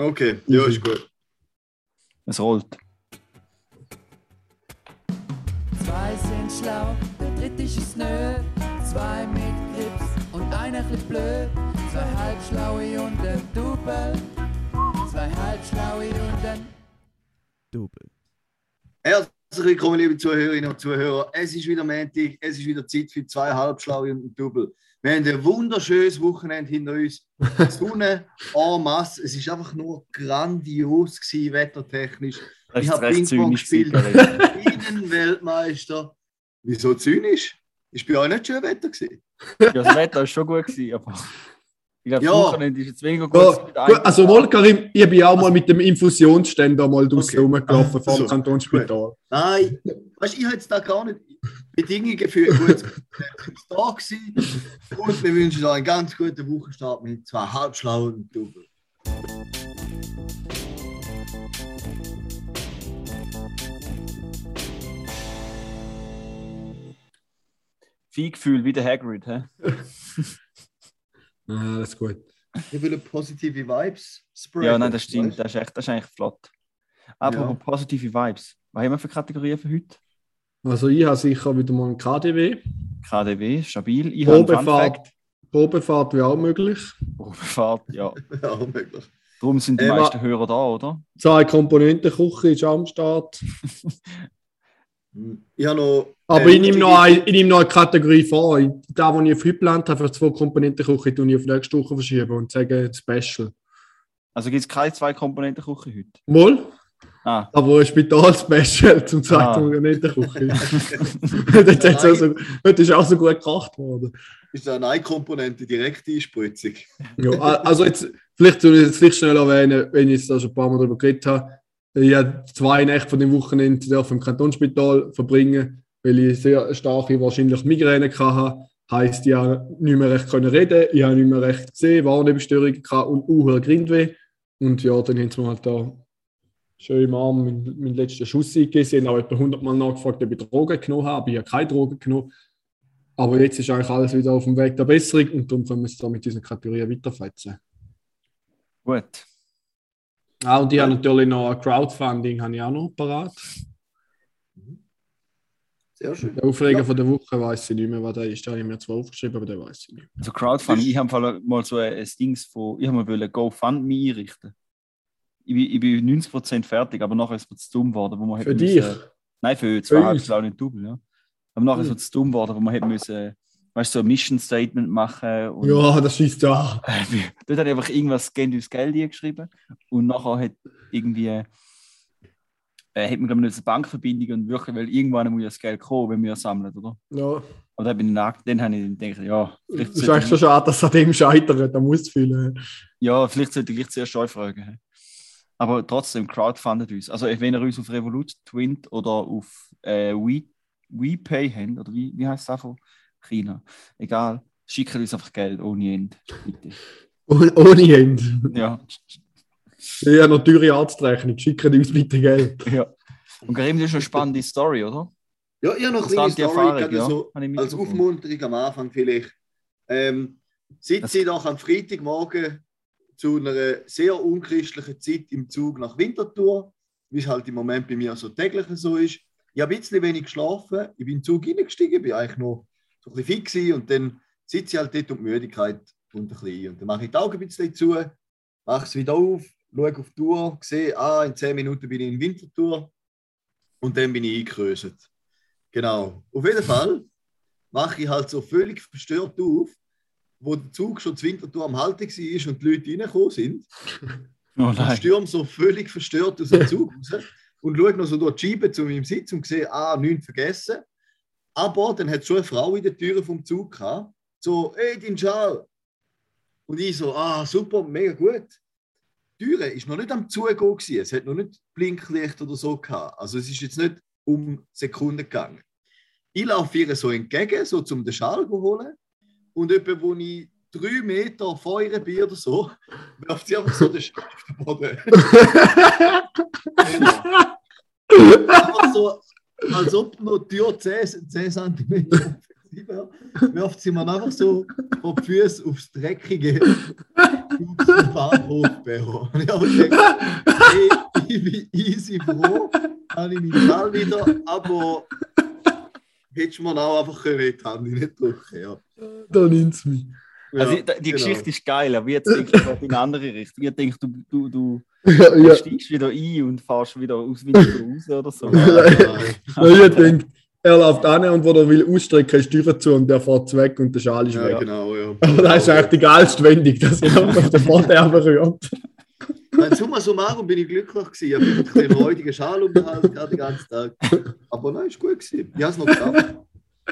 Okay, ja, ist gut. Es rollt. Zwei sind schlau, der dritte ist es nö. Zwei mit Grips und einer bisschen blöd. Zwei halbschlaue und ein Double. Zwei halbschlaue und ein Double. Herzlich willkommen, liebe Zuhörerinnen und Zuhörer. Es ist wieder Montag, es ist wieder Zeit für zwei Halbschlaue und ein Double. Wir haben ein wunderschönes Wochenende hinter uns. Die Sonne en masse. Es ist einfach nur grandios gewesen, wettertechnisch. Das Ich habe Ping-Pong gespielt. gewesen. Innenweltmeister. Wieso zynisch? Ist bei euch nicht schön Wetter gewesen? Ja, das Wetter war schon gut, gewesen, aber ich glaube, Ja. das Wochenende ist jetzt weniger gut. Ja, gut, also wohl, Karim, ich bin auch mal mit dem Infusionsständer mal draußen Okay. rumgelaufen vor dem So. Kantonsspital. Nein, weißt, du, ich habe jetzt da gar nicht Bedingungen für ein gutes da gewesen. Und wir wünschen euch einen ganz guten Wochenstart mit zwei halbschlauen und Double. Viehgefühl wie der Hagrid. Hä? Ja, alles gut. Ich will positive Vibes spreaden. Ja, nein, das stimmt. Das ist, echt, das ist eigentlich flott. Apropos Ja. positive Vibes. Was haben wir für Kategorien für heute? Also ich habe sicher wieder mal ein KDW. KDW, stabil. Ich Probefahrt. Probefahrt wäre auch möglich. Probefahrt, ja. Ja, möglich. Darum sind die Äh, meisten Hörer da, oder? Zwei Komponenten Küche ist am Start. Hm. Ich habe noch. Aber äh, ich, nehme noch eine, ich nehme noch eine Kategorie vor. Da, wo ich auf heute geplant habe, für zwei Komponenten Küche, tue ich auf nächste Woche verschieben und sage Special. Also gibt es keine zwei Komponenten Küche heute? Wohl, Ah, aber ein Spital-Special zum zwei Ah. Komponenten Küche. das, ist auch so, das ist auch so gut gemacht worden. Ist da eine Komponente direkt Einspritzung? Ja, also jetzt, vielleicht soll ich jetzt vielleicht schnell erwähnen, wenn ich jetzt da schon ein paar Mal darüber geredet habe. Ich habe zwei Nächte von dem Wochenende im Kantonsspital verbringen, weil ich sehr starke wahrscheinlich Migräne hatte. Heißt, ich habe nicht mehr recht können reden, ich habe nicht mehr recht gesehen, Wahrnehmungsstörungen und auch Grindweh. Und ja, dann haben sie mir halt da schön im Arm meinen, meinen letzten Schuss eingegeben. Sie haben auch etwa 100 Mal nachgefragt, ob ich Drogen genommen habe, ich habe keine Drogen genommen. Aber jetzt ist eigentlich alles wieder auf dem Weg der Besserung und darum können wir es da mit diesen Kategorien weiterfetzen. gut. Ah, und ich habe natürlich noch ein Crowdfunding, habe ich auch noch parat. Sehr schön. Der Aufreger Ja. von der Woche weiß ich nicht mehr, was der ist. Da habe ich mir zwar aufgeschrieben, aber der weiß ich nicht. Also Crowdfunding, ich habe mal- mal so ein, Dings von, ich habe mal GoFundMe einrichten. Ich bin, ich bin 90% fertig, aber nachher ist zu dumm geworden, wo man Für dich? müssen- Nein, für zwei uns? halb nicht double, ja. Aber nachher ist Hm. mir zu dumm geworden, wo man hätte müssen, weißt du, so ein Mission Statement machen und Ja, das schießt da. dort habe ich einfach irgendwas Geld ins Geld eingeschrieben und nachher hat irgendwie äh, hat man glaube ich eine Bankverbindung und wirklich, weil irgendwann muss ja das Geld kommen, wenn wir es sammeln, oder? Ja. Aber dann bin ich nach, dann habe ich gedacht, ja, Es ist eigentlich schon schade, dass es an dem scheitert. Da muss fühlen. Ja, vielleicht sollte ich gleich zuerst euch fragen. Aber trotzdem, crowdfundet uns. Also, wenn ihr uns auf Revolut, Twint oder auf äh, We, WePay habt, oder wie, wie heißt es einfach? China. Egal, schickt uns einfach Geld ohne Ende. Bitte. Oh- Ohne Hände. Ja, habe noch teure Arztrechnung. Schicken uns bitte Geld. ja. Und Karim, das ist eine spannende Story, oder? Ja, ich habe noch eine kleine Story, Erfahrung, ja. so als. Aufmunterung am Anfang vielleicht. Ähm, sitze ich doch am Freitagmorgen zu einer sehr unchristlichen Zeit im Zug nach Winterthur, wie es halt im Moment bei mir so täglich so ist. Ich habe ein bisschen wenig geschlafen, ich bin in den Zug reingestiegen, bin eigentlich noch so ein bisschen fit und dann sitze ich halt dort und die Müdigkeit kommt ein bisschen. Und dann mache ich die Augen ein bisschen zu, mache es wieder auf, schaue auf die Uhr, sehe, ah, in 10 Minuten bin ich in Winterthur und dann bin ich eingekröselt. Genau. Auf jeden Fall mache ich halt so völlig verstört auf, wo der Zug schon zu Winterthur am Halten war und die Leute reingekommen sind. Oh Und nein. stürme so völlig verstört aus dem Zug raus und schaue noch so durch die Scheibe zu meinem Sitz und sehe, ah, nichts vergessen. Aber dann hat schon eine Frau in der Tür vom Zug gehabt, so, hey, dein Schal. Und ich so, ah, super, mega gut. Die Tür ist noch nicht am Zugehen, gewesen. es hat noch nicht Blinklicht oder so gehabt. Also es ist jetzt nicht um Sekunden gegangen. Ich laufe ihr so entgegen, so zum den Schal zu holen. Und etwa, wo ich drei Meter vor ihr bin oder so, wirft sie einfach so den Schal auf den Boden. so, als ob noch die Tür 10, 10 cm wäre, wirft sie mir einfach so vor die Füße aufs Dreckige. zum Bahnhof Bero. Und ich habe gedacht, ich bin easy froh, habe ich meinen Ball wieder, aber hättest du mir auch einfach können, die Hand nicht drücken. Ja. Da nimmt es mich. Also Ja, die, die genau. Geschichte ist geil, aber jetzt denke ich gerade in eine andere Richtung. Ich denke, du, du, du Ja, ja. steigst wieder ein und fährst wieder aus Winter raus oder so. Nein. Ja, ich denke, er läuft an und wo er will ausstrecken, ist die Tür zu und der fährt weg und der Schal ist Ja, weg. genau, ja. Aber das ist eigentlich die geilste Wendung, dass er auf den Vorderben berührt. Nein, summa summarum bin ich glücklich gewesen. Ich habe ein bisschen einen räudigen Schal um den Hals gehabt den ganzen Tag. Aber nein, ist gut gewesen. Ich habe es noch geschafft.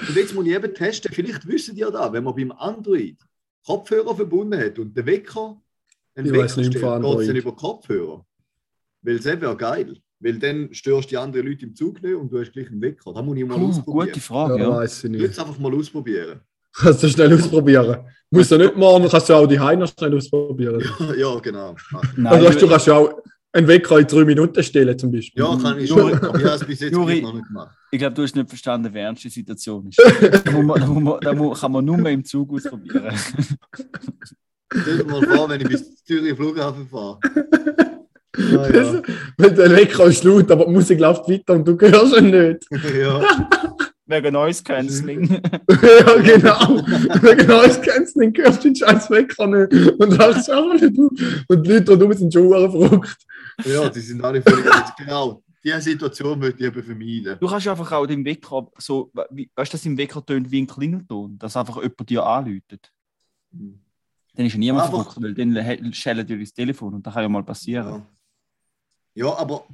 Und jetzt muss ich eben testen, vielleicht wissen ihr da, wenn man beim Android Kopfhörer verbunden hat und den Wecker, einen Ich Wecker stellt, geht es dann über Kopfhörer. Weil es wäre geil. Weil dann störst du die anderen Leute im Zug nicht und du hast gleich einen Wecker. Da muss ich mal Puh, ausprobieren. gute Ja, Frage, ja. ja. weiß ich Ich will nicht. es einfach mal ausprobieren. Kannst du schnell ausprobieren. Musst du nicht morgen, kannst du auch die Heiner schnell ausprobieren. ja, genau. Nein, Also weißt, du kannst ja auch einen Wecker in drei Minuten stellen zum Beispiel. Ja, kann ich schon. Aber ich habe es bis jetzt Juri- noch nicht gemacht. ich glaube, du hast nicht verstanden, wie ernst die Situation ist. da, muss man, da, muss man, da muss, kann man nur mehr im Zug ausprobieren. Stell dir mal vor, wenn ich bis Zürich Flughafen fahre. Ja, ja. Weil der Wecker ist laut, aber die Musik läuft weiter und du hörst ihn nicht. ja. Wegen Noise Cancelling. ja, genau. genau, das kennst du nicht, hörst den scheiß Wecker nicht. Und lachst auch nicht. Und die Leute da sind schon verrückt. ja, die sind alle völlig Genau, diese Situation möchte ich eben vermeiden. Du kannst einfach auch den Wecker so, wie, weißt du, dass im Wecker tönt wie ein Klingelton, dass einfach jemand dir anläutet. Dann ist ja niemand verrückt, weil dann schellen dir das Telefon und das kann ja mal passieren. Ja. ja, aber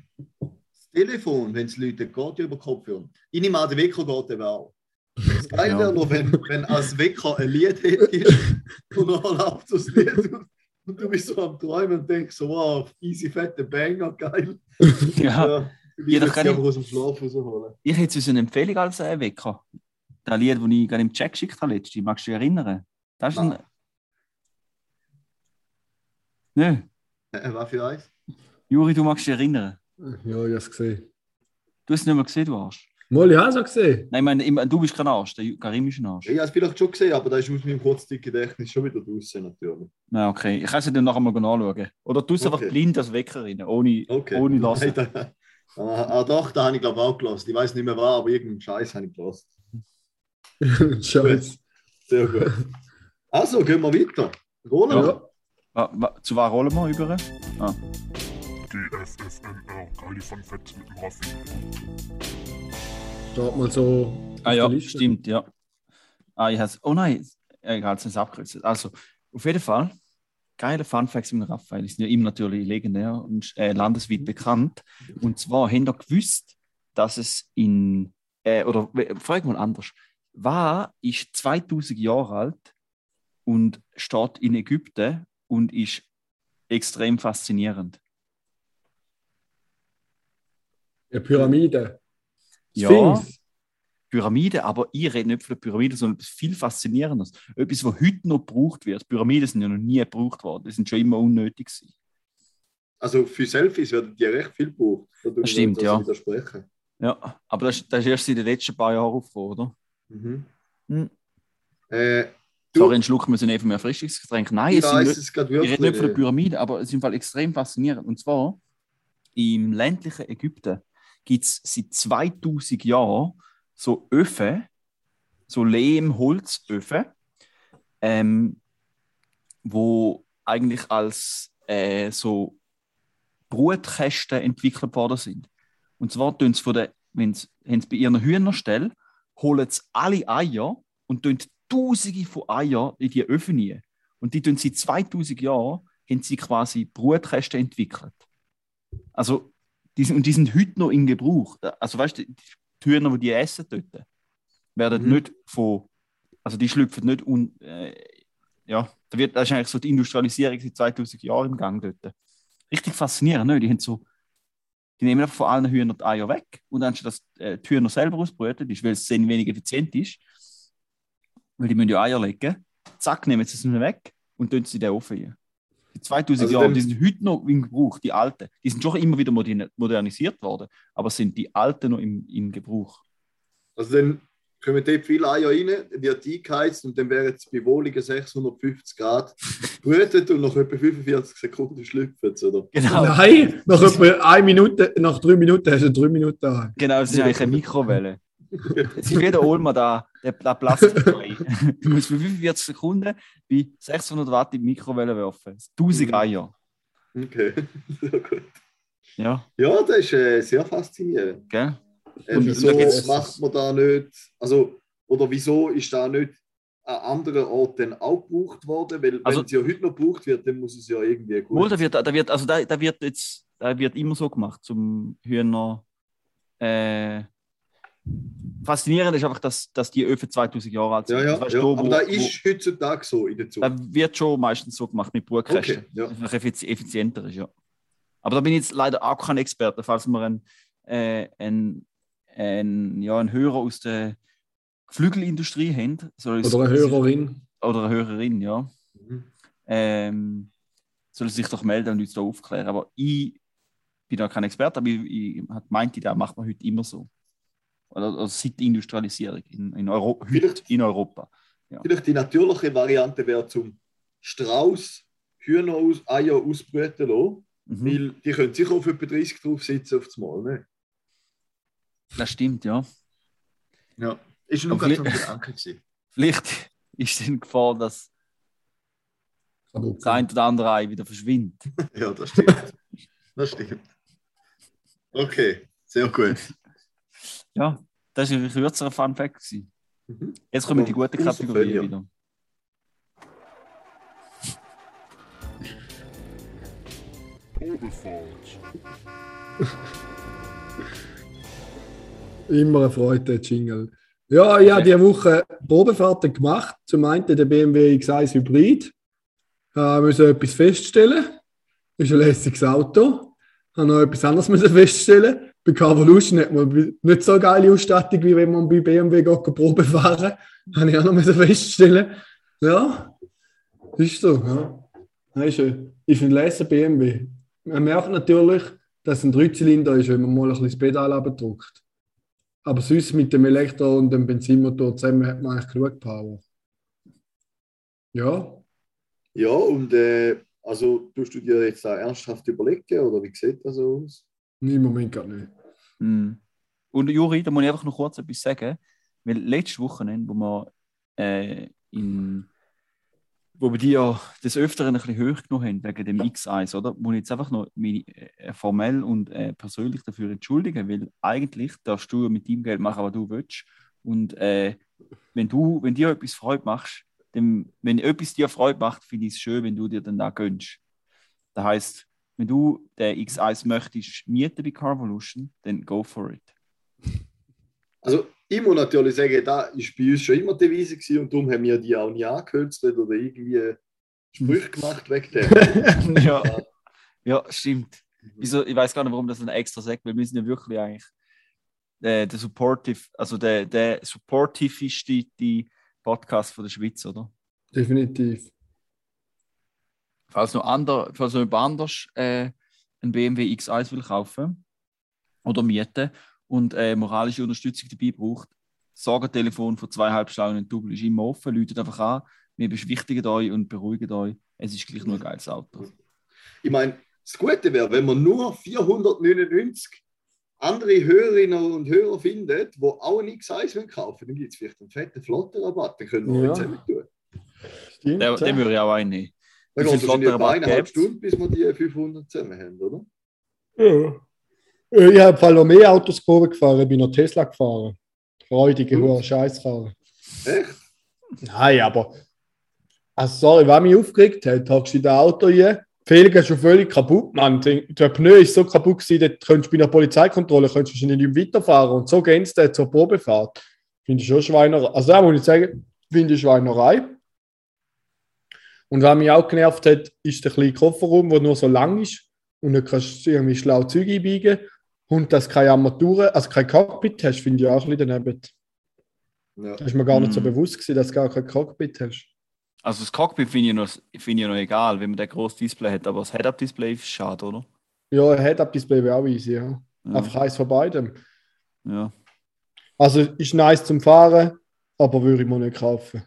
Telefon, wenn es Leute geht, ja über Kopfhörer. Ich nehme an, der Wecker geht eben auch. Das Geile Ja. wäre noch, wenn, wenn als Wecker ein Lied hättest und dann läuft das Lied und, du bist so am Träumen und denkst so, wow, easy, fette Banger, geil. Ja. ich Ja, das kann ich- aus dem Schlaf rausholen. Ich hätte uns eine Empfehlung als äh, Wecker. Das Lied, das ich gerade im Chat geschickt habe, letztens, magst du dich erinnern? Das ist ein. Nö, Äh, was für eins? Juri, du magst dich erinnern. Ja, ich habe es gesehen. Du hast es nicht mehr gesehen, du Arsch. Mal, ich habe es auch gesehen. Nein, ich meine, ich du bist kein Arsch, der Karim ist ein Arsch. Ich habe es vielleicht schon gesehen, aber da ist aus meinem Kurzzeitgedächtnis schon wieder draußen natürlich. Na, okay. Ich kann es dir dann nachher mal anschauen. Oder du es einfach Okay. blind als Wecker rein, ohne, Okay. ohne lassen. Nein, da- Ah, ah, doch, da habe ich glaube auch gelassen. Ich weiß nicht mehr war, aber irgendeinen Scheiß habe ich gelassen. Scheiße. Sehr gut. Also, gehen wir weiter. Rollen wir. Ja. Zu was rollen wir über? GFFNR, geile Fun Facts mit dem Raffi. Steht mal so. Ah ja, Liste. stimmt, ja. Ah, ich has, oh nein, egal, es ist abgekürzt. Also, auf jeden Fall, geile Funfacts mit dem Raphael. Die sind ja ihm natürlich legendär und äh, landesweit bekannt. Und zwar haben ihr gewusst, dass es in, äh, oder frag mal anders, war ist 2000 Jahre alt und steht in Ägypten und ist extrem faszinierend. Ja, Pyramide. Ja. Sphinx. Pyramide, aber ich rede nicht von der Pyramide, sondern etwas viel Faszinierendes. Etwas, was heute noch gebraucht wird. Pyramiden sind ja noch nie gebraucht worden. Die sind schon immer unnötig gewesen. Also für Selfies werden die recht viel gebraucht. Da tue ich stimmt, ja. also Widersprechen. Ja, aber das, das ist erst in den letzten paar Jahren aufgekommen, oder? Mhm. Hm. Äh, du, Sorry, einen Schluck müssen nehmen vom Erfrischungsgetränk. Nein, ich es sind weiß nicht, ich rede nicht von der. Pyramide, aber es ist im Fall extrem faszinierend. Und zwar, im ländlichen Ägypten gibt es seit 2000 Jahren so Öfen, so Lehm-Holzöfen, ähm, wo eigentlich als äh, so Brutkästen entwickelt worden sind. Und zwar tun sie von der, wenn sie, sie bei ihren Hühnerstelle, holen sie alle Eier und tun Tausende von Eier in die Öfen rein. Und die tun seit 2000 Jahren haben sie quasi Brutkästen entwickelt. Also, die sind, und die sind heute noch in Gebrauch. Also, weißt du, die Hühner, die die essen dort, werden Mhm. nicht von, also die schlüpfen nicht un, äh, ja, da wird das ist eigentlich so die Industrialisierung seit 2000 Jahren im Gang dort. Richtig faszinierend, ne? Die haben so, die nehmen einfach von allen Hühnern die Eier weg und anstatt dass äh, die Hühner selber ausbrüten, ist, weil es sehr wenig effizient ist, weil die müssen ja Eier legen, zack, nehmen sie es nicht weg und tun sie in den Ofen rein. Die 2000 Also Jahre, die sind heute noch in Gebrauch, die alten. Die sind schon immer wieder modern- modernisiert worden, aber sind die alten noch im, im Gebrauch. Also dann kommen dort viele Eier rein, wird eingeheizt und dann wären es bei wohligen 650 Grad brütet und nach etwa 45 Sekunden schlüpfen sie, oder? Genau, Nein, nach etwa eine Minute, nach drei Minuten hast du drei Minuten daheim. genau, es ist eigentlich eine Mikrowelle. Ist wie der Olma da, der, der Plastikbrei. Du musst für 45 Sekunden bei 600 Watt in die Mikrowelle werfen. 1000 Mhm. Eier. Okay, sehr gut. Ja, Ja, das ist äh, sehr faszinierend. gell? Äh, Und wieso macht man da nicht, also, oder wieso ist da nicht an anderen Orten auch gebraucht worden? Weil Also- wenn es ja heute noch gebraucht wird, dann muss es ja irgendwie gut Wohl, da wird, da wird, also da, da wird jetzt, da wird immer so gemacht zum Hühner. Äh, faszinierend ist einfach, dass, dass die Öfen 2000 Jahre alt sind. Ja, ja, Also weißt ja. du, aber da wo- ist heutzutage so in der Da Zukunft. wird schon meistens so gemacht mit Brutkästen. Okay, ja. Das ist effiz effizienter ist, ja. Aber da bin ich jetzt leider auch kein Experte, falls wir einen, äh, einen, einen, ja, einen Hörer aus der Geflügelindustrie haben. Soll Oder eine Hörerin. Oder eine Hörerin, ja. Mhm. Ähm, soll sich doch melden und uns da aufklären. Aber ich bin da kein Experte, aber ich, ich meinte, da macht man heute immer so. Oder, oder seit der Industrialisierung in, in, Euro Vielleicht- in Europa. Vielleicht die natürliche Variante wäre zum Strauß Hühner aus, Eier ausbrüten lassen, Mhm. weil die können sicher auf etwa 30 drauf sitzen auf das Mal. Ne? Das stimmt, ja. Ja. Ist gerade so ein vielleicht- Gedanke gewesen. Vielleicht ist in Gefahr, dass das ein oder andere Ei wieder verschwindet. Ja, das stimmt. das stimmt. Okay, sehr gut. Ja, das war ein kürzerer Fun Fact. Mhm. Jetzt kommen die guten Kategorien wieder. Probefahrt. Immer eine Freude, der Jingle. Ja, ich habe diese Woche Probefahrten gemacht. Zum einen der BMW X1 Hybrid. Ich musste etwas feststellen. Ist ein lässiges Auto. Ich habe noch etwas anderes müssen feststellen. Bei Carvolution hat man nicht so geile Ausstattung, wie wenn man bei BMW geht, Probe fahren. Habe ich auch noch feststellen. Ja, ist so. Ja. Das ist, ein- ist ein lässiger BMW. Man merkt natürlich, dass ein Dreizylinder ist, wenn man mal ein bisschen das Pedal abdrückt. Aber sonst mit dem Elektro- und dem Benzinmotor zusammen hat man eigentlich genug Power. Ja, Ja, und äh, also tust du dir jetzt da ernsthaft überlegen oder wie sieht das so aus? im Moment gar nicht. Mhm. Und Juri, da muss ich einfach noch kurz etwas sagen. Weil letztes Wochenende, wo wir äh, in wo wir die ja des Öfteren ein bisschen hoch genommen haben, wegen dem X1, oder? Muss ich jetzt einfach noch mich äh, formell und äh, persönlich dafür entschuldigen, weil eigentlich darfst du mit deinem Geld machen, was du willst. Und äh, wenn du, wenn dir etwas Freude machst, dann, wenn etwas dir Freude macht, finde ich es schön, wenn du dir dann da gönnst. Das heißt, wenn du den X1 möchtest mieten bei Carvolution, dann go for it. Also ich muss natürlich sagen, da ist bei uns schon immer die Devise gewesen und darum haben wir die auch nie angekünstelt oder irgendwie Sprüche gemacht wegen dem. ja. ja, stimmt. Wieso, ich weiß gar nicht, warum das dann extra sagt, weil wir sind ja wirklich eigentlich äh, der supportive, also der, der supportivste die Podcast von der Schweiz, oder? Definitiv. Falls noch, ander, falls noch jemand anders äh, ein BMW X1 will kaufen oder mieten und äh, moralische Unterstützung dabei braucht, Sorgentelefon von zweieinhalb Stunden und Double ist immer offen, läutet einfach an, wir beschwichtigen euch und beruhigen euch. Es ist gleich nur ein geiles Auto. Ich meine, das Gute wäre, wenn man nur 499 andere Hörerinnen und Hörer findet, die auch ein X1 wollen kaufen dann gibt es vielleicht einen fetten Flottenrabatt, den können wir Ja. ja. zusammen tun. Stimmt. Den, den würde ich auch einnehmen. Dann geht es wahrscheinlich etwa eineinhalb? Stunden, bis wir die 500 zusammen haben, oder? ja. Äh, Ich habe vor allem mehr Autos Probe gefahren, ich bin noch Tesla gefahren. Freudige, Gut. hoher Scheißkarre. Echt? Nein, aber. Also, sorry, was mich aufgeregt hat, hast du in das Auto hier. Die Felgen ist schon völlig kaputt, Mann. Der Pneu ist so kaputt gewesen, dort könntest du bei einer Polizeikontrolle könntest du wahrscheinlich nicht weiterfahren. Und so gehen sie zur Probefahrt. Finde ich schon Schweinerei. Also, da muss ich sagen, finde ich Schweinerei. Und was mich auch genervt hat, ist der kleine Kofferraum, der nur so lang ist und dann kannst du irgendwie schlau Zeug einbiegen. Und dass du keine Armaturen, also kein Cockpit hast, finde ich auch ein bisschen daneben. Ja. Da ist mir gar nicht so Mhm. bewusst gewesen, dass du gar kein Cockpit hast. Also das Cockpit finde ich, noch, finde ich noch egal, wenn man den grossen Display hat, aber das Head-Up-Display ist schade, oder? Ja, ein Head-Up-Display wäre auch easy, ja. Ja. Einfach eins von beidem. ja. Also ist nice zum Fahren, aber würde ich mir nicht kaufen.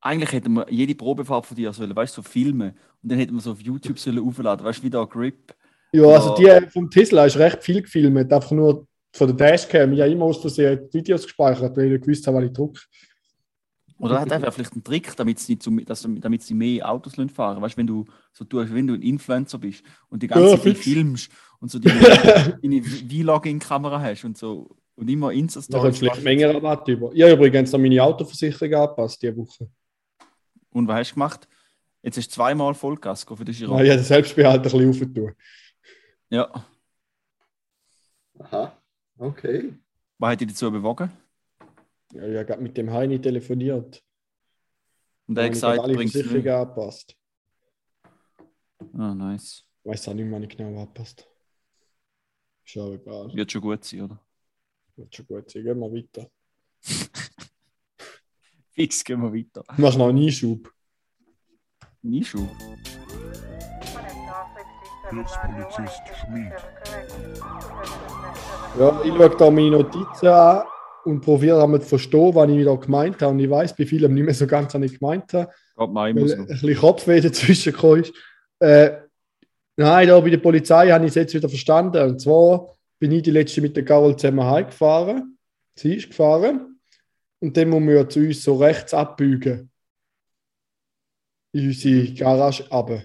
Eigentlich hätten wir jede Probefahrt von dir sollen, weißt du, so filmen. Und dann hätten wir so auf YouTube sollen aufladen, weißt du, wie da Grip. Ja, also die vom Tesla ist recht viel gefilmt, einfach nur von der Dashcam. Ich habe immer aus Versehen Videos gespeichert, weil ich nicht gewusst habe, was ich drücke. Oder hat einfach vielleicht einen Trick, damit sie, so, dass, damit sie mehr Autos fahren. Weißt du, wenn du so tust, wenn du ein Influencer bist und die ganze Ja, Zeit filmst und so deine, deine Vlogging-Kamera hast und so und immer Da Insta-Stories. kommt vielleicht machst. Menge Rabatt über. Ich habe übrigens noch meine Autoversicherung angepasst diese Woche. Und was hast du gemacht? Jetzt du zweimal Vollgas für den Ja, Giro. ich habe den Selbstbehalt ein bisschen aufgetan. Ja. Aha, okay. Was hat dich dazu bewogen? Ja, ich habe gerade mit dem Heini telefoniert. Und er hat Ich gesagt, habe alle Versicherungen angepasst. Ah, nice. Ich weiß auch nicht, wann ich genau angepasst Ist auch egal. Wird schon gut sein, oder? Wird schon gut sein. Gehen wir weiter. Fix, gehen wir weiter. Du machst noch einen Einschub. Hilfspolizist Schmid. Ja, ich schaue da meine Notizen an und probiere einmal zu verstehen, was ich da gemeint habe. Und ich weiß bei vielem nicht mehr so ganz, was ich gemeint habe, immer weil ein bisschen Kopfweh dazwischen gekommen ist. Äh, nein, da bei der Polizei habe ich es jetzt wieder verstanden. Und zwar bin ich die letzte mit der Carol zusammen heimgefahren. Sie ist gefahren. Und dann muss man ja zu uns so rechts abbiegen. In unsere Garage runter.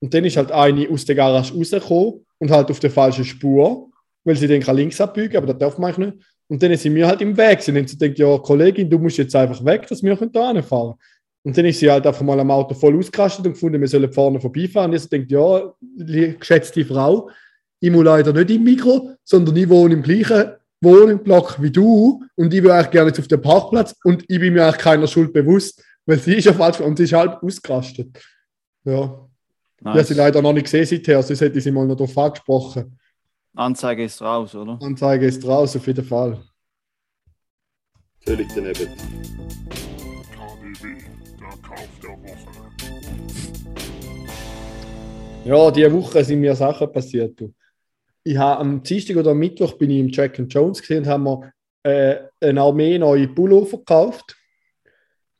Und dann ist halt eine aus der Garage rausgekommen und halt auf der falschen Spur, weil sie dann kann links abbiegen, aber das darf man nicht. Und dann sind wir halt im Weg. Sie haben sie denkt, ja, Kollegin, du musst jetzt einfach weg, dass wir da fahren Und dann ist sie halt einfach mal am Auto voll ausgerastet und gefunden, wir sollen vorne vorbeifahren. Und ich denkt, ja, geschätzte Frau, ich muss leider nicht im Mikro, sondern ich wohne im gleichen Wohnblock wie du und ich will eigentlich gerne jetzt auf den Parkplatz und ich bin mir eigentlich keiner Schuld bewusst, weil sie ist ja falsch und sie ist halb ausgerastet. Ja, ich habe Nice. sie leider noch nicht gesehen seither, sonst hätte ich sie mal noch darauf angesprochen. Anzeige ist raus, oder? Anzeige ist raus, auf jeden Fall. Völlig daneben. KDW, der Kauf der Woche. Ja, diese Woche sind mir Sachen passiert. Du. Ich habe am Dienstag oder am Mittwoch bin ich im Jack and Jones gesehen und haben wir äh, eine Armee neue Pullover gekauft.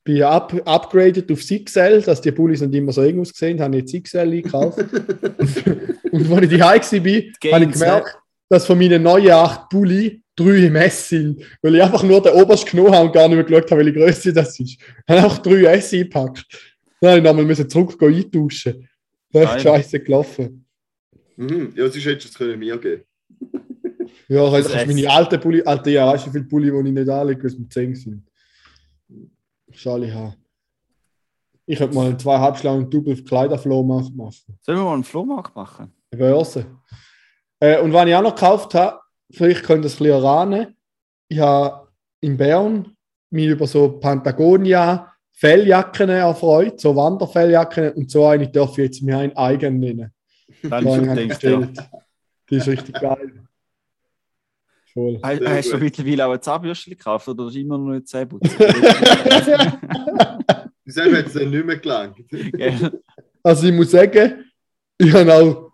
Bin up, upgraded auf XL, dass die Pullis nicht immer so eng ausgesehen haben, habe ich jetzt XL eingekauft. und als ich die war, habe ich gemerkt, dass von meinen neuen acht Pulli drei im S sind, weil ich einfach nur den obersten genommen habe und gar nicht mehr geschaut habe, welche Größe das ist. Ich habe einfach drei S eingepackt. Dann habe ich nochmal zurück eintauschen. Das ist scheiße gelaufen. Mhm. Ja, sonst hättest du es können mir geben Ja, halt, Das kannst meine alten Pulli, Alter, ja, weißt du, wie viele Pulli, die ich nicht anlege, weil sie mit 10 sind. Schade haben. Ich könnte mal einen zweieinhalb Schlangen Double auf Kleiderflow machen. Sollen wir mal einen Flohmarkt machen? Eine Börse. Äh, und was ich auch noch gekauft habe, vielleicht könnt ihr es ein bisschen erahnen, ich habe in Bern mich über so Patagonia Felljacken erfreut, so Wanderfelljacken und so eine darf ich jetzt mir ein eigen nennen. Dann Die schon denkst ja. bestellt. Die ist richtig geil. Voll. Hast, hast du mittlerweile auch ein Zahnbürstchen gekauft oder ist immer noch nicht Zähneputzen? Selber hat es dann nicht mehr gelangt. Also ich muss sagen, ich habe auch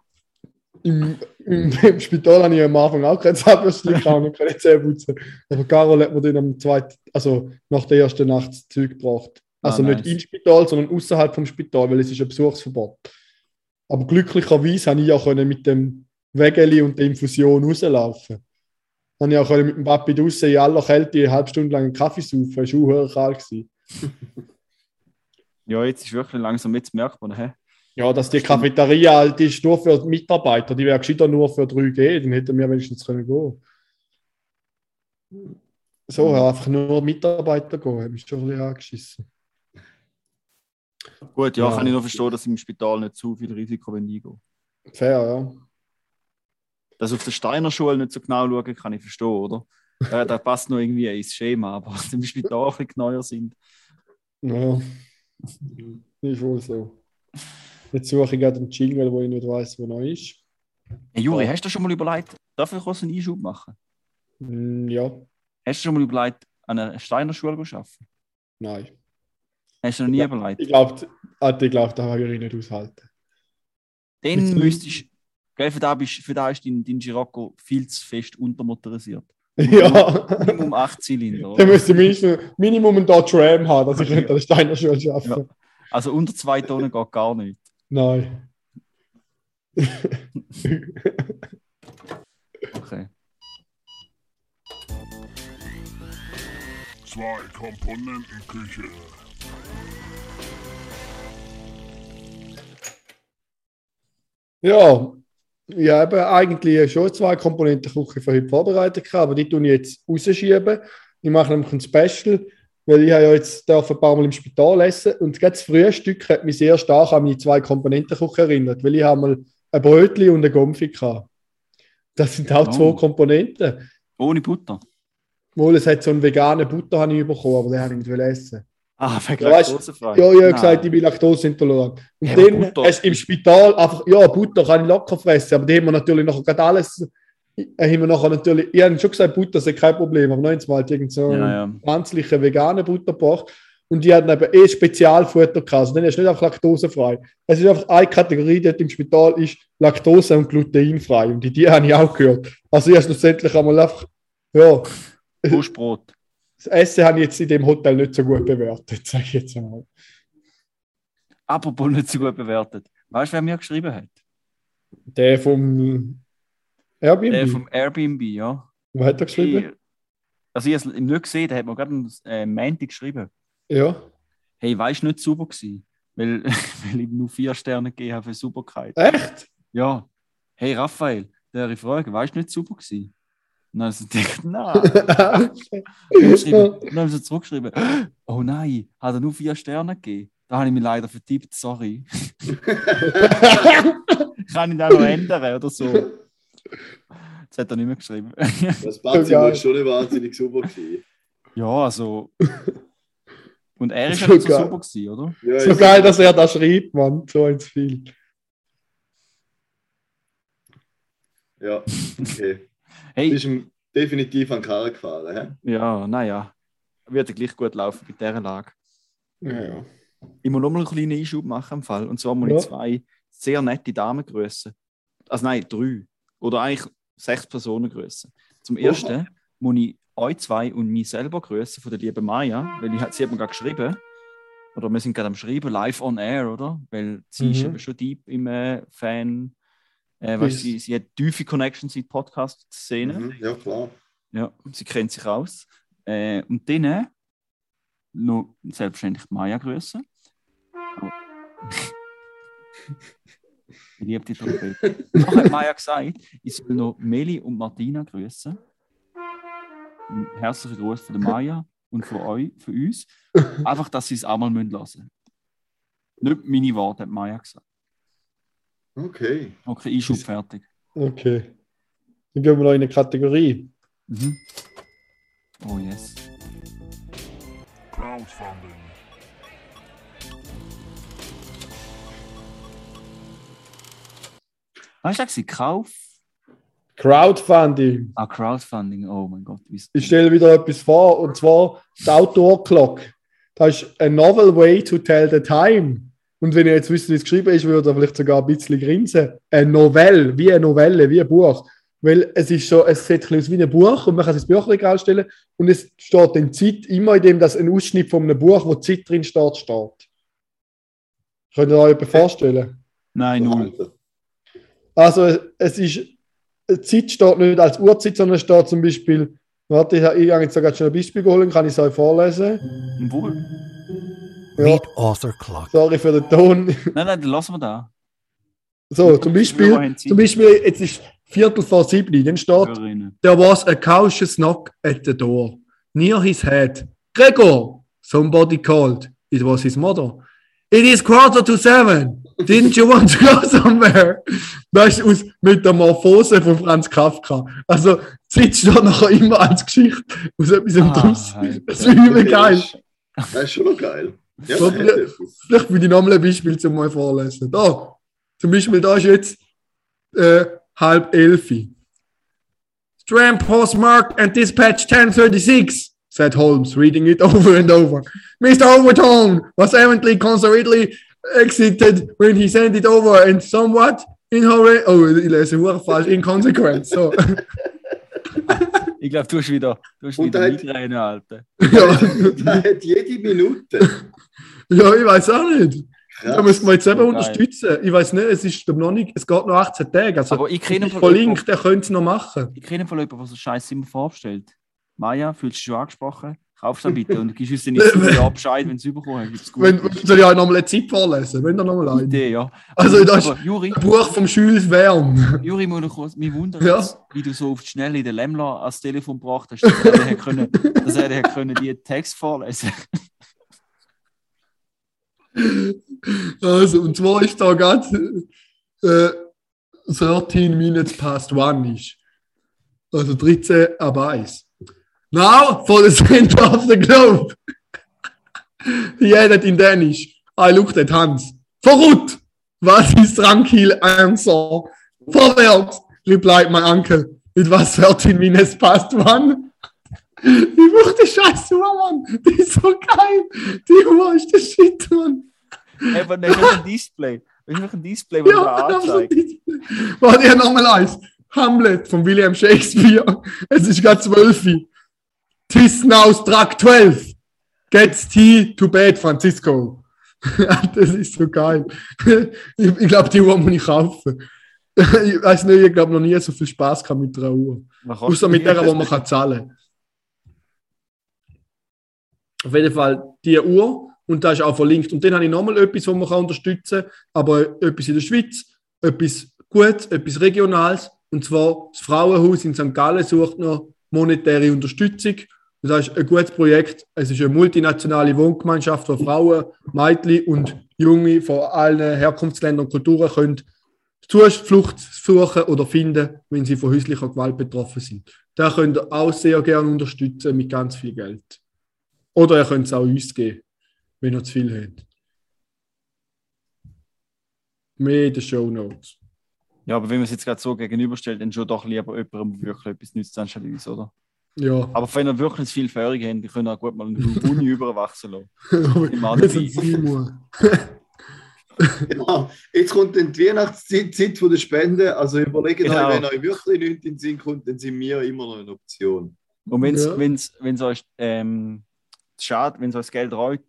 im, im, im Spital habe ich am Anfang auch kein Zahnbürstchen gehabt und keine Zähne putzen. Aber Carol hat mir dann am zweiten, also nach der ersten Nacht das Zeug gebracht. Also Ah, nicht nice. ins Spital, sondern außerhalb vom Spital, weil es ist ein Besuchsverbot. Aber glücklicherweise habe ich auch können mit dem Wägeli und der Infusion rauslaufen. Habe ich auch mit dem Papi draussen in aller Kälte eine halbe Stunde lang einen Kaffee saufen. Das war auch kalt. Ja, jetzt ist wirklich langsam, jetzt merkt man, hä? Ja, dass die Cafeteria, die ist nur für die Mitarbeiter, die wäre gescheiter nur für 3G, dann hätten wir wenigstens können gehen. So, einfach nur Mitarbeiter gehen, hat mich schon ein bisschen angeschissen. Gut, ja, Ja. kann ich noch verstehen, dass im Spital nicht zu viel Risiko eingehen Fair, ja. Dass auf der Steiner Schule nicht so genau schauen, kann ich verstehen, oder? Ja, da passt noch irgendwie ins Schema, aber dass im Spital ein bisschen genauer sind. Ja, ist wohl so. Jetzt suche ich gerade einen Jingle, wo ich nicht weiß, wo noch ist. Hey, Juri, hast du schon mal überlegt, darf ich kurz einen Einschub machen? Hm, ja, Hast du schon mal überlegt, an einer Steiner Schule zu arbeiten? nein. Hast du noch nie Ja. überlegt? Ich glaube, ich glaub, da würde ich nicht aushalten. Dann müsstest gell, für da, bist, für da ist dein, dein Girocco viel zu fest untermotorisiert. Ja. Minimum 8 Zylinder. Dann oder? müsste Minimum, Minimum einen Dodge Ram haben, dass ich der Steiner Schule arbeiten Ja. Also unter 2 Tonnen geht gar nicht. Nein. Okay. Zwei Komponentenküche. Ja, ich habe eigentlich schon zwei Komponenten Küche für heute vorbereitet, aber die tun ich jetzt rausschieben. Ich mache nämlich ein Special, weil ich ja jetzt darf ein paar Mal im Spital essen und das Frühstück hat mich sehr stark an meine zwei Komponenten Küche erinnert, weil ich habe mal ein Brötli und eine Gomfi gehabt. Das sind auch Oh. zwei Komponenten. Ohne Butter. Wohl, es hat so einen veganen Butter habe ich bekommen, aber den habe ich nicht essen. Ah, wegen Ja, laktosefrei. Ja, ich habe Nein. gesagt, ich bin laktoseintolerant. Und Ja, dann Butter- hast du im Spital einfach, ja, Butter kann ich locker fressen, aber die haben wir natürlich nachher gerade alles, äh, haben wir nachher natürlich, ich habe schon gesagt, Butter ist kein Problem, aber 19 Mal irgend so Ja, ja. pflanzlichen veganen Butter gebracht und die hatten eben eh Spezialfutter gehabt, also dann ist nicht einfach laktosefrei. Es ist einfach eine Kategorie dort im Spital, ist Laktose- und Gluteinfrei und die, die habe ich auch gehört. Also ich habe schlussendlich einmal einfach, ja, Wurstbrot. Das Essen habe ich jetzt in dem Hotel nicht so gut bewertet, sage ich jetzt einmal. Apropos nicht so gut bewertet. Weißt du, wer mir geschrieben hat? Der vom Airbnb. Der vom Airbnb, ja. Wo hat er geschrieben? Hey, also ich habe es nicht gesehen, der hat mir gerade am äh, Montag geschrieben. Ja. Hey, weißt du, nicht super gewesen? Weil, weil ich nur vier Sterne gegeben habe für Superkeit. Echt? Ja. Hey, Raphael, der Frage, weißt du, nicht super gewesen? Und dann ich gedacht, nein. Und dann haben sie zurückgeschrieben, oh nein, hat er nur vier Sterne gegeben? Da habe ich mich leider vertippt, sorry. Kann ich da noch ändern oder so? Das hat er nicht mehr geschrieben. Das Batzi Geil. war schon nicht wahnsinnig super gewesen. ja, also. Und er ist So ja nicht so geil. super gewesen, oder? Ja, so ist- geil, dass er das schreibt, Mann. So ins viel. Ja, okay. Hey, Bist ihm definitiv an die Karre gefahren, hä? ja, naja. Würde gleich gut laufen bei dieser Lage. Ja, ja. Ich muss noch mal einen kleinen Einschub machen im Fall. Und zwar muss Ja. ich zwei sehr nette Damen grüßen. Also nein, drei. Oder eigentlich sechs Personen grüßen. Zum Oha. ersten muss ich euch zwei und mich selber grüßen von der lieben Maya, weil ich, sie hat mir gerade geschrieben. Oder wir sind gerade am Schreiben, live on air, oder? Weil sie ist Mhm. eben schon deep im äh, Fan. Äh, weißt, sie, sie hat tiefe Connections in die Podcast-Szene. Mhm, ja, klar. Ja, sie kennt sich aus. Äh, und dann äh, noch selbstverständlich die Maya grüßen. Ich liebe die Trompete. Noch hat Maya gesagt, ich soll noch Meli und Martina grüßen. Herzlichen Gruß von der Maya und von euch, von uns. Einfach, dass sie es auch mal hören müssen. Nicht meine Worte, hat Maya gesagt. Okay. Okay, Einschub fertig. Okay. Dann gehen wir noch in eine Kategorie. Mhm. Oh yes. Crowdfunding. Was hast du gesagt? Kauf? Crowdfunding. Ah, Crowdfunding. Oh mein Gott. wie- Ich stelle wieder etwas vor, und zwar die Outdoor Clock. Das ist a novel way to tell the time. Und wenn ihr jetzt wisst, wie es geschrieben ist, würde ihr vielleicht sogar ein bisschen grinsen. Eine Novelle, wie eine Novelle, wie ein Buch. Weil es ist schon, es sieht aus wie ein Buch und man kann es ins Büchlein stellen und es steht in Zeit immer in dem, dass ein Ausschnitt von einem Buch, wo Zeit drin steht, steht. Könnt ihr euch etwas vorstellen? Nein, null. Also es ist, Zeit steht nicht als Uhrzeit, sondern es steht zum Beispiel, warte, ich, ich habe jetzt sogar schon ein Beispiel geholt, kann ich es euch vorlesen? Wohl. Ja, Read author clock. sorry für den Ton. Nein, nein, dann lassen wir da. So, zum Beispiel, zum Beispiel, jetzt ist Viertel vor sieben, dann steht, there was a cautious knock at the door, near his head. Gregor, somebody called. It was his mother. It is quarter to seven. Didn't you want to go somewhere? Das ist aus Metamorphose von Franz Kafka. Also, Zeit steht nachher immer als Geschichte aus etwas Ah, Dummes. Alter. Das ist übel geil. Das ist schon noch geil. Ja, So. Vielleicht würde ich nochmal ein Beispiel zum mal vorlesen. Da, zum Beispiel, da ist jetzt äh, halb elf. Stram postmark and dispatch 1036, said Holmes, reading it over and over. Mr. Overton was evidently considerately exited when he sent it over and somewhat in hurry. Oh, ich lese falsch. Inconsequent. So. Ich glaube, du hast wieder, du hast Und wieder da hat- Migräne, Alter. Ja, Der hat jede Minute. ja ich weiß auch nicht. Da Krass. müssen wir jetzt eben Geil. unterstützen. Ich weiß nicht, es ist noch nicht, es geht noch 18 Tage. Also, Aber ich kenne von verlinkt, der könnte es noch machen. Ich kenne von jemandem, der so Scheiß immer vorstellt. Maja, fühlst du dich schon angesprochen? Kaufst du bitte und gibst uns dann nicht Bescheid, wenn du es überkommen hast. Wenn, soll ich auch nochmal eine Zeit vorlesen? Wenn da nochmal eine. Idee, ja. Also, das ist Juri, ein Buch vom Jules Verne. Juri, muss noch kurz, mich wundert, Ja. wie du so auf die Schnelle den Lämmler ans Telefon gebracht hast, dass er, können, dass er können, die Text vorlesen Also, und zwar ist da gerade äh, 13 minutes past one ist. Also 13 ab 1. Now for the center of the globe. He added in Danish. I looked at Hans. Verrückt! Was ist tranquil answer? Vorwärts! replied my uncle. It was 13 minutes past one. Ich brauche die scheiß Uhr, Mann. Die ist so geil. Die Uhr ist der Shit, Mann. Einfach nicht ein Display. Das ist ein Display, das Ja, so anzeigt. die- Warte, ja, nochmal eins. Hamlet von William Shakespeare. Es ist gerade 12. Uhr. Tis now struck 12. Gets tea to bed, Francisco. das ist so geil. Ich, ich glaube, die Uhr muss ich kaufen. Ich weiß nicht, ich glaube noch nie so viel Spaß gehabt mit einer Uhr. Außer mit der, wo man kann zahlen kann. Auf jeden Fall die Uhr und da ist auch verlinkt. Und dann habe ich nochmal etwas, wo man kann unterstützen kann, aber etwas in der Schweiz, etwas Gutes, etwas Regionales. Und zwar das Frauenhaus in St. Gallen sucht noch monetäre Unterstützung. Das ist ein gutes Projekt. Es ist eine multinationale Wohngemeinschaft, wo Frauen, Mädchen und Junge von allen Herkunftsländern und Kulturen können Zuflucht suchen oder finden, wenn sie von häuslicher Gewalt betroffen sind. Da könnt ihr auch sehr gerne unterstützen mit ganz viel Geld. Oder ihr könnt es auch uns geben, wenn ihr zu viel habt. Mehr in den Show Notes. Ja, aber wenn man es jetzt gerade so gegenüberstellt, dann schon doch lieber jemandem, der wirklich etwas nützt, anstatt uns, oder? Ja. Aber wenn ihr wirklich viel Fährung habt, könnt ihr auch gut mal einen Uni überwachsen lassen. Muss. Genau. Jetzt kommt dann die Weihnachtszeit Zeit von der Spende. Also überlegt Genau. euch, wenn euch wirklich nichts in den Sinn kommt, dann sind wir immer noch eine Option. Und wenn es Ja. wenn's, wenn's euch ähm, schade, wenn es euch das Geld reut,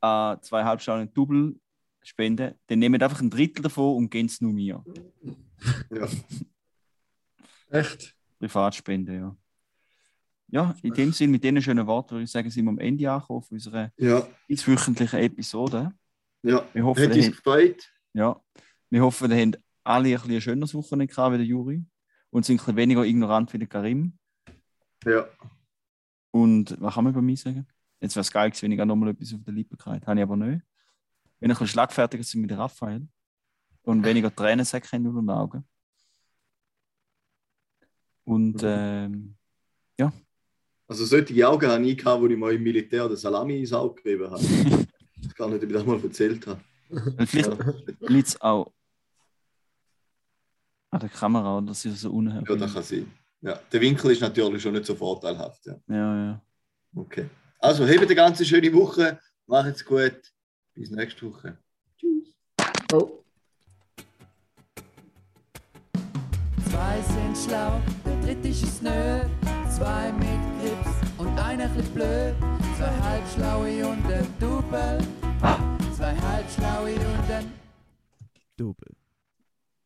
äh, zweieinhalb Stunden Double spenden, dann nehmt einfach ein Drittel davon und gebt es nur mir. Ja. Echt? Privatspende, ja. Ja, in dem Sinn, mit diesen schönen Worten würde ich sagen, sind wir am Ende angekommen von unserer Ja, wöchentlichen Episode. ja. Wir hoffen, es habt, gefreut. ja, wir hoffen, ihr habt alle ein, bisschen ein schönes Wochenende gehabt wie der Juri und sind ein bisschen weniger ignorant wie der Karim. Ja. Und was kann man über mich sagen? Jetzt wäre es geil gewesen, wenn ich auch nochmal etwas auf der Lippe gehabt Habe ich aber nicht. Wenn ich ein bisschen schlagfertiger sind mit Raphael und weniger Tränensäcke haben unter den Augen. Und ähm, Also solche Augen habe ich gehabt, wo ich mal im Militär den Salami ins Auge gegeben habe. Das kann ich dir das mal erzählt habe. vielleicht Ja, liegt es auch an der Kamera, dass ich so unheimlich ja, das kann sein. Ja, der Winkel ist natürlich schon nicht so vorteilhaft. Ja. Ja, ja. Okay. Also, habt eine ganz schöne Woche. Macht's gut. Bis nächste Woche. Oh. Zwei sind schlau, der dritte ist es nö. Zwei mit Grips und einer chli blöd. Zwei halbschlaue und ein Double. Zwei halbschlaue und ein Double.